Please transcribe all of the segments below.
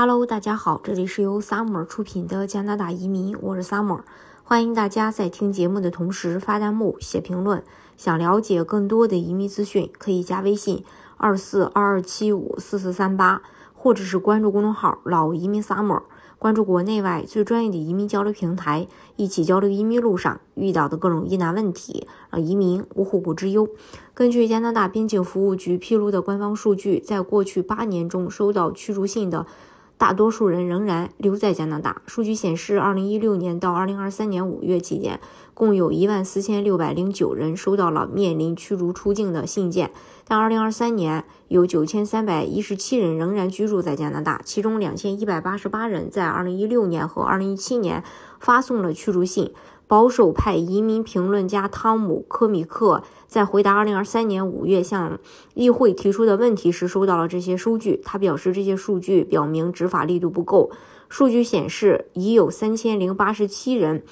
Hello，大家好，这里是由 Summer 出品的加拿大移民，我是 Summer，欢迎大家在听节目的同时发弹幕、写评论。想了解更多的移民资讯，可以加微信二四二二七五四四三八，或者是关注公众号“老移民 Summer”，关注国内外最专业的移民交流平台，一起交流移民路上遇到的各种疑难问题，让移民无后顾之忧。根据加拿大边境服务局披露的官方数据，在过去八年中收到驱逐信的。大多数人仍然留在加拿大。数据显示，二零一六年到二零二三年五月期间，共有一万四千六百零九人收到了面临驱逐出境的信件。但二零二三年有九千三百一十七人仍然居住在加拿大，其中两千一百八十八人在二零一六年和二零一七年发送了驱逐信。保守派移民评论家汤姆·科米克在回答2023年5月向议会提出的问题时，收到了这些数据。他表示，这些数据表明执法力度不够。数据显示，已有3087人，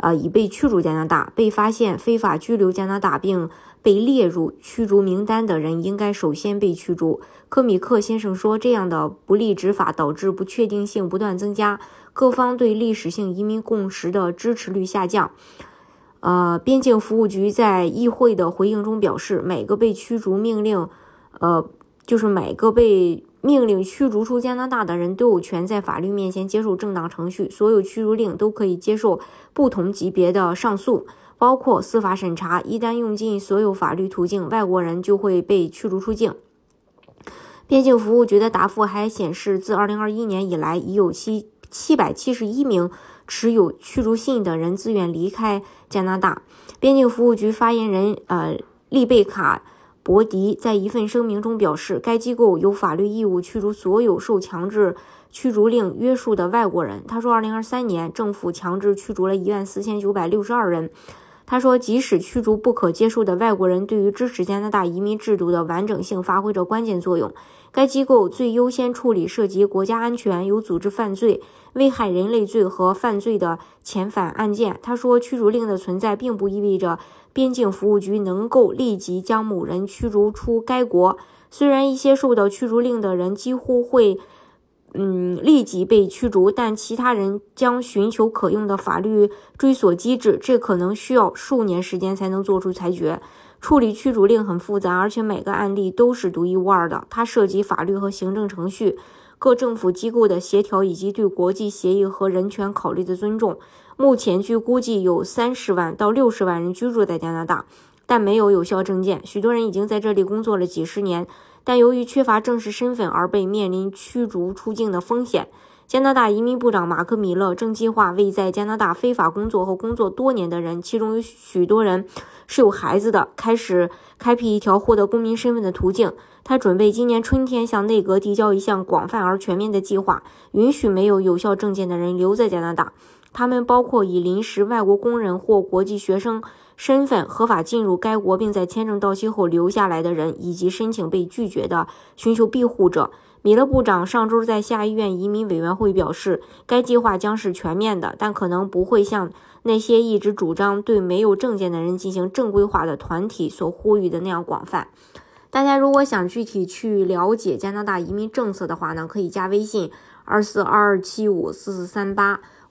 呃，已被驱逐加拿大。被发现非法居留加拿大并被列入驱逐名单的人，应该首先被驱逐。科米克先生说，这样的不利执法导致不确定性不断增加。各方对历史性移民共识的支持率下降。呃，边境服务局在议会的回应中表示，每个被驱逐命令，呃，就是每个被命令驱逐出加拿大的人都有权在法律面前接受正当程序。所有驱逐令都可以接受不同级别的上诉，包括司法审查。一旦用尽所有法律途径，外国人就会被驱逐出境。边境服务局的答复还显示，自2021年以来，已有七。七百七十一名持有驱逐信的人自愿离开加拿大。边境服务局发言人呃丽贝卡·博迪在一份声明中表示，该机构有法律义务驱逐所有受强制驱逐令约束的外国人。他说，，2023年政府强制驱逐了一万四千九百六十二人。他说，即使驱逐不可接受的外国人，对于支持加拿大移民制度的完整性发挥着关键作用。该机构最优先处理涉及国家安全、有组织犯罪、危害人类罪和犯罪的遣返案件。他说，驱逐令的存在并不意味着边境服务局能够立即将某人驱逐出该国。虽然一些受到驱逐令的人几乎会。嗯，立即被驱逐，但其他人将寻求可用的法律追索机制，这可能需要数年时间才能做出裁决。处理驱逐令很复杂，而且每个案例都是独一无二的。它涉及法律和行政程序、各政府机构的协调以及对国际协议和人权考虑的尊重。目前，据估计有三十万到六十万人居住在加拿大，但没有有效证件。许多人已经在这里工作了几十年。但由于缺乏正式身份而被面临驱逐出境的风险。加拿大移民部长马克·米勒正计划为在加拿大非法工作和工作多年的人，其中有许多人是有孩子的，开始开辟一条获得公民身份的途径。他准备今年春天向内阁提交一项广泛而全面的计划，允许没有有效证件的人留在加拿大。他们包括以临时外国工人或国际学生。身份合法进入该国并在签证到期后留下来的人，以及申请被拒绝的寻求庇护者。米勒部长上周在下议院移民委员会表示，该计划将是全面的，但可能不会像那些一直主张对没有证件的人进行正规化的团体所呼吁的那样广泛。大家如果想具体去了解加拿大移民政策的话呢，可以加微信二四二二七五四四三八，